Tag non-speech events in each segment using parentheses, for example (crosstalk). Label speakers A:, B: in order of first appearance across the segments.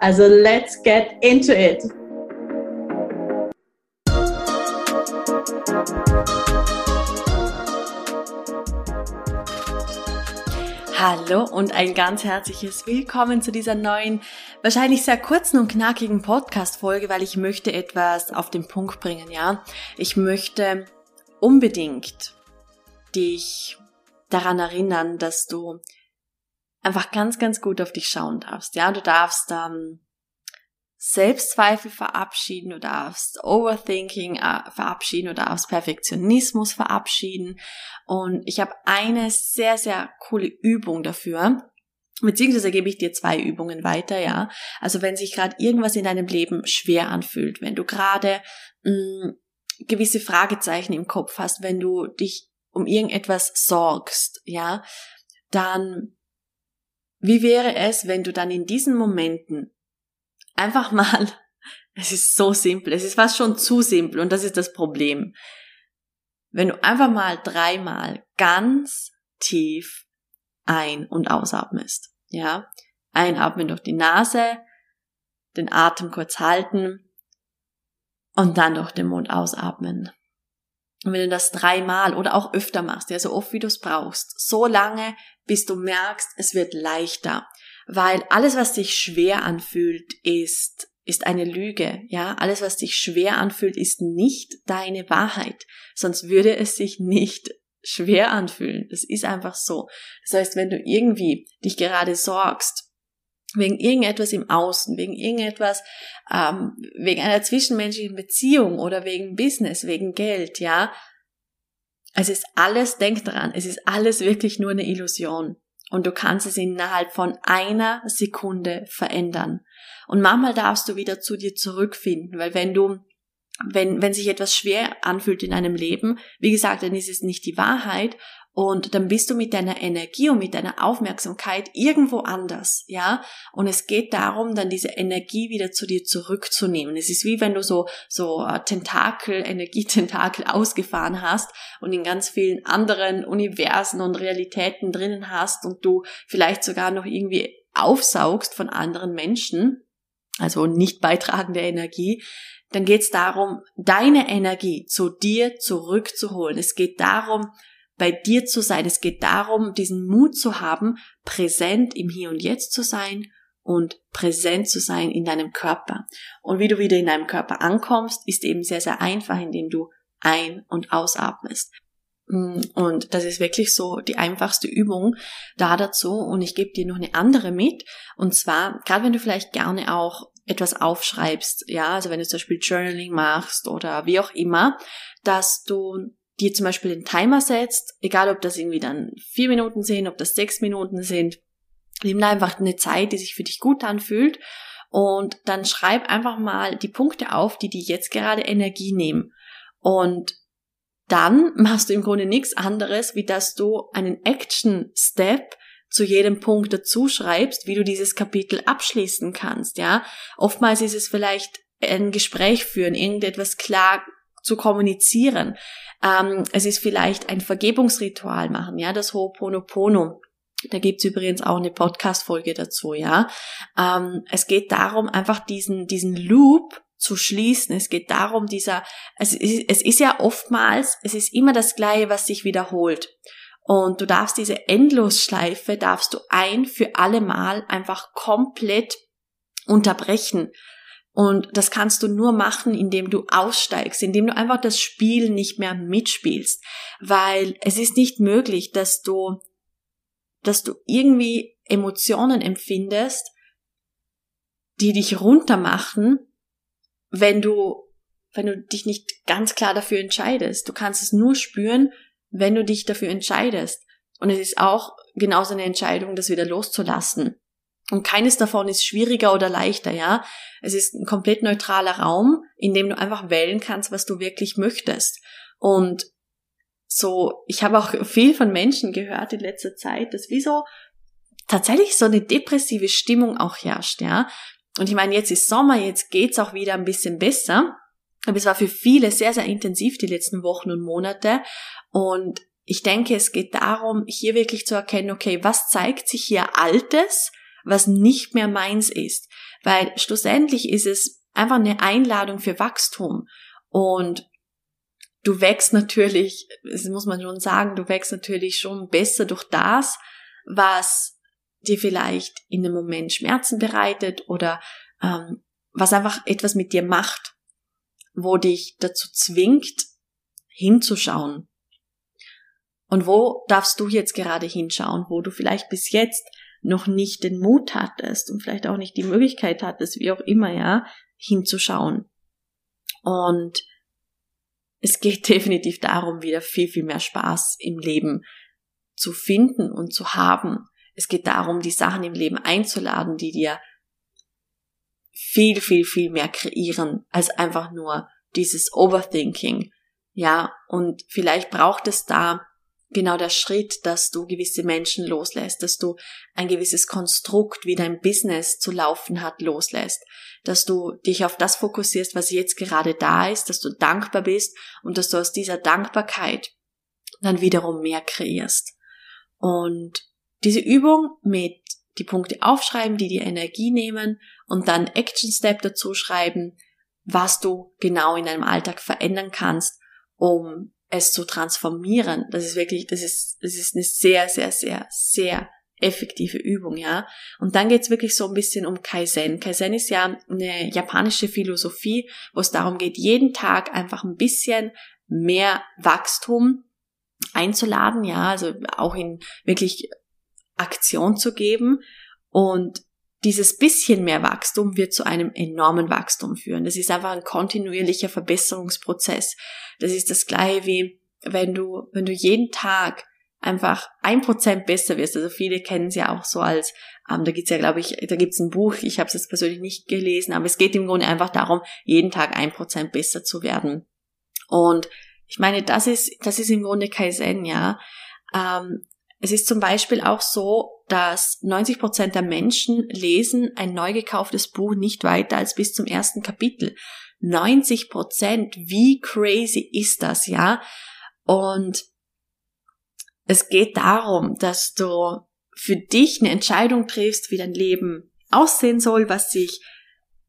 A: Also let's get into it! Hallo und ein ganz herzliches Willkommen zu dieser neuen, wahrscheinlich sehr kurzen und knackigen Podcast-Folge, weil ich möchte etwas auf den Punkt bringen, ja. Ich möchte unbedingt dich daran erinnern, dass du einfach ganz, ganz gut auf dich schauen darfst, ja. Du darfst ähm, Selbstzweifel verabschieden, du darfst Overthinking äh, verabschieden, du darfst Perfektionismus verabschieden. Und ich habe eine sehr, sehr coole Übung dafür. Beziehungsweise gebe ich dir zwei Übungen weiter, ja. Also wenn sich gerade irgendwas in deinem Leben schwer anfühlt, wenn du gerade mm, gewisse Fragezeichen im Kopf hast, wenn du dich um irgendetwas sorgst, ja, dann wie wäre es, wenn du dann in diesen Momenten einfach mal, (laughs) es ist so simpel, es ist fast schon zu simpel und das ist das Problem. Wenn du einfach mal dreimal ganz tief ein- und ausatmest, ja, einatmen durch die Nase, den Atem kurz halten und dann durch den Mund ausatmen. Und wenn du das dreimal oder auch öfter machst, ja, so oft wie du es brauchst, so lange, bis du merkst, es wird leichter weil alles, was sich schwer anfühlt, ist ist eine Lüge, ja. Alles, was sich schwer anfühlt, ist nicht deine Wahrheit. Sonst würde es sich nicht schwer anfühlen. Das ist einfach so. Das heißt, wenn du irgendwie dich gerade sorgst, wegen irgendetwas im Außen, wegen irgendetwas, ähm, wegen einer zwischenmenschlichen Beziehung oder wegen Business, wegen Geld, ja. Es ist alles, denk dran, es ist alles wirklich nur eine Illusion und du kannst es innerhalb von einer Sekunde verändern. Und manchmal darfst du wieder zu dir zurückfinden, weil wenn du wenn, wenn sich etwas schwer anfühlt in einem Leben, wie gesagt, dann ist es nicht die Wahrheit und dann bist du mit deiner Energie und mit deiner Aufmerksamkeit irgendwo anders, ja? Und es geht darum, dann diese Energie wieder zu dir zurückzunehmen. Es ist wie wenn du so, so äh, Tentakel, Energietentakel (laughs) ausgefahren hast und in ganz vielen anderen Universen und Realitäten drinnen hast und du vielleicht sogar noch irgendwie aufsaugst von anderen Menschen, also nicht beitragende Energie, dann geht es darum, deine Energie zu dir zurückzuholen. Es geht darum, bei dir zu sein. Es geht darum, diesen Mut zu haben, präsent im Hier und Jetzt zu sein und präsent zu sein in deinem Körper. Und wie du wieder in deinem Körper ankommst, ist eben sehr, sehr einfach, indem du ein- und ausatmest. Mm, und das ist wirklich so die einfachste Übung da dazu. Und ich gebe dir noch eine andere mit. Und zwar, gerade wenn du vielleicht gerne auch etwas aufschreibst, ja, also wenn du zum Beispiel Journaling machst oder wie auch immer, dass du dir zum Beispiel den Timer setzt, egal ob das irgendwie dann vier Minuten sind, ob das sechs Minuten sind, nimm da einfach eine Zeit, die sich für dich gut anfühlt und dann schreib einfach mal die Punkte auf, die dir jetzt gerade Energie nehmen. Und dann machst du im Grunde nichts anderes, wie dass du einen Action-Step zu jedem Punkt dazu schreibst, wie du dieses Kapitel abschließen kannst, ja. Oftmals ist es vielleicht ein Gespräch führen, irgendetwas klar zu kommunizieren. Ähm, es ist vielleicht ein Vergebungsritual machen, ja, das Ho'oponopono. Da gibt's übrigens auch eine Podcast-Folge dazu, ja. Ähm, es geht darum, einfach diesen, diesen Loop zu schließen. Es geht darum, dieser, es ist, es ist ja oftmals, es ist immer das Gleiche, was sich wiederholt. Und du darfst diese Endlosschleife, darfst du ein für alle Mal einfach komplett unterbrechen. Und das kannst du nur machen, indem du aussteigst, indem du einfach das Spiel nicht mehr mitspielst. Weil es ist nicht möglich, dass du, dass du irgendwie Emotionen empfindest, die dich runtermachen, wenn du, wenn du dich nicht ganz klar dafür entscheidest. Du kannst es nur spüren, wenn du dich dafür entscheidest. Und es ist auch genauso eine Entscheidung, das wieder loszulassen. Und keines davon ist schwieriger oder leichter, ja. Es ist ein komplett neutraler Raum, in dem du einfach wählen kannst, was du wirklich möchtest. Und so, ich habe auch (laughs) viel von Menschen gehört in letzter Zeit, dass wie so tatsächlich so eine depressive Stimmung auch herrscht, ja. Und ich meine, jetzt ist Sommer, jetzt geht's auch wieder ein bisschen besser. Aber es war für viele sehr, sehr intensiv die letzten Wochen und Monate. Und ich denke, es geht darum, hier wirklich zu erkennen, okay, was zeigt sich hier Altes, was nicht mehr meins ist. Weil schlussendlich ist es einfach eine Einladung für Wachstum. Und du wächst natürlich, das muss man schon sagen, du wächst natürlich schon besser durch das, was dir vielleicht in dem Moment Schmerzen bereitet oder ähm, was einfach etwas mit dir macht, wo dich dazu zwingt, hinzuschauen. Und wo darfst du jetzt gerade hinschauen, wo du vielleicht bis jetzt noch nicht den Mut hattest und vielleicht auch nicht die Möglichkeit hattest, wie auch immer, ja, hinzuschauen. Und es geht (laughs) definitiv darum, wieder viel, viel mehr Spaß im Leben zu finden und zu haben. Es geht darum, die Sachen im Leben einzuladen, die dir viel, viel, viel mehr kreieren als einfach nur dieses Overthinking. Ja, und vielleicht braucht es da genau der Schritt, dass du gewisse Menschen loslässt, dass du ein gewisses Konstrukt, wie dein Business zu laufen hat, loslässt, dass du dich auf das fokussierst, was jetzt gerade da ist, dass du dankbar bist und dass du aus dieser Dankbarkeit dann wiederum mehr kreierst. Und diese Übung mit die Punkte aufschreiben, die dir Energie nehmen und dann Action Step dazu schreiben, was du genau in deinem Alltag verändern kannst, um es zu transformieren, das ist wirklich, das ist, das ist eine sehr, sehr, sehr, sehr effektive Übung, ja. Und dann geht's wirklich so ein bisschen um Kaizen. Kaizen ist ja eine japanische Philosophie, wo es darum geht, jeden Tag einfach ein bisschen mehr Wachstum einzuladen, ja, also auch in wirklich Aktion zu geben. Und dieses bisschen mehr Wachstum wird zu einem enormen Wachstum führen. Das ist einfach ein kontinuierlicher Verbesserungsprozess. Das ist das gleiche wie wenn du, wenn du jeden Tag einfach ein Prozent besser wirst. Also viele kennen es ja auch so als, ähm, da gibt's ja, glaube ich, da gibt's ein Buch, ich habe es jetzt persönlich nicht gelesen, aber es geht im Grunde einfach darum, jeden Tag ein Prozent besser zu werden. Und ich meine, das ist, das ist im Grunde Kaizen, ja. Ähm, es ist zum Beispiel auch so, dass 90 Prozent der Menschen lesen ein neu gekauftes Buch nicht weiter als bis zum ersten Kapitel. 90 Prozent, wie crazy ist das, ja? Und es geht darum, dass du für dich eine Entscheidung triffst, wie dein Leben aussehen soll, was sich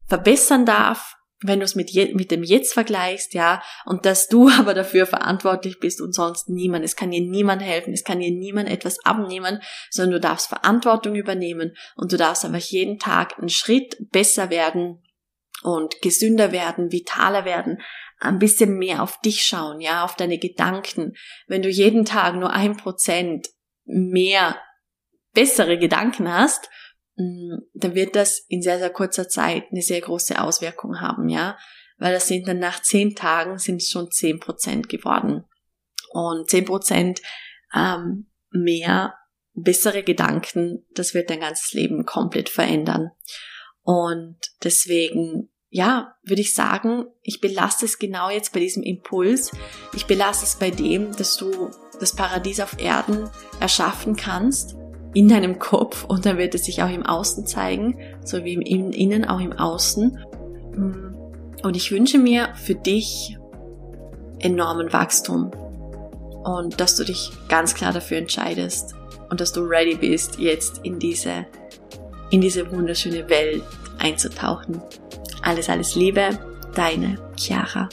A: verbessern darf, wenn du es mit, mit dem Jetzt vergleichst, ja, und dass du (laughs) aber dafür verantwortlich bist und sonst niemand. Es kann dir niemand helfen, es kann dir niemand etwas abnehmen, sondern du darfst Verantwortung übernehmen und du darfst einfach jeden Tag einen Schritt besser werden und gesünder werden, vitaler werden, ein bisschen mehr auf dich schauen, ja, auf deine Gedanken. Wenn du jeden Tag nur ein Prozent mehr bessere Gedanken hast, dann wird das in sehr, sehr kurzer Zeit eine sehr große Auswirkung haben, ja. Weil das sind dann nach zehn Tagen sind es schon zehn Prozent geworden. Und zehn Prozent ähm, mehr bessere Gedanken, das wird dein ganzes Leben komplett verändern. Und deswegen, ja, würde ich sagen, ich belasse es genau jetzt bei diesem Impuls. Ich belasse es bei dem, dass du das Paradies auf Erden erschaffen kannst in deinem Kopf und dann wird es sich auch im Außen zeigen, so wie im Innen auch im Außen. Mm. Und ich wünsche mir für dich enormen Wachstum und dass du dich ganz klar dafür entscheidest und dass du ready bist, jetzt in diese, in diese wunderschöne Welt einzutauchen. Alles, alles Liebe, deine Chiara.